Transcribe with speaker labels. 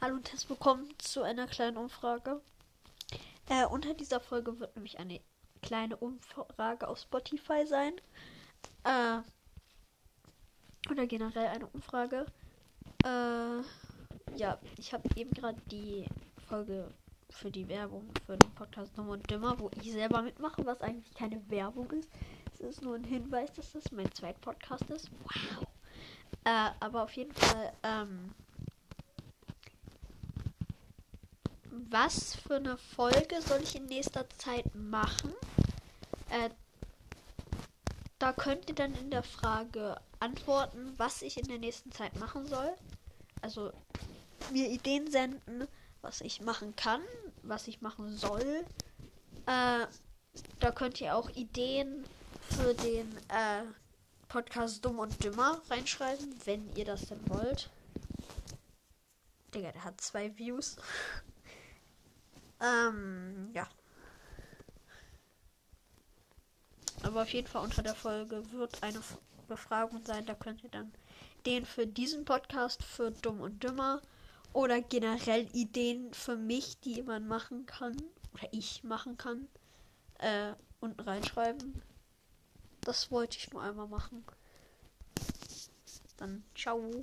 Speaker 1: Hallo und herzlich willkommen zu einer kleinen Umfrage. Äh, unter dieser Folge wird nämlich eine kleine Umfrage auf Spotify sein. Äh, oder generell eine Umfrage. Äh, ja, ich habe eben gerade die Folge für die Werbung für den Podcast Nummer und Dimmer, wo ich selber mitmache, was eigentlich keine Werbung ist. Es ist nur ein Hinweis, dass das mein Zweitpodcast ist. Wow. Äh, aber auf jeden Fall, ähm, was für eine Folge soll ich in nächster Zeit machen? Äh, da könnt ihr dann in der Frage antworten, was ich in der nächsten Zeit machen soll. Also mir Ideen senden, was ich machen kann, was ich machen soll. Äh, da könnt ihr auch Ideen für den äh, Podcast Dumm und Dümmer reinschreiben, wenn ihr das denn wollt. Digga, der hat zwei Views. ähm, ja. Aber auf jeden Fall unter der Folge wird eine Befragung sein. Da könnt ihr dann den für diesen Podcast, für Dumm und Dümmer oder generell Ideen für mich, die man machen kann oder ich machen kann, äh, unten reinschreiben. Das wollte ich nur einmal machen. Dann ciao.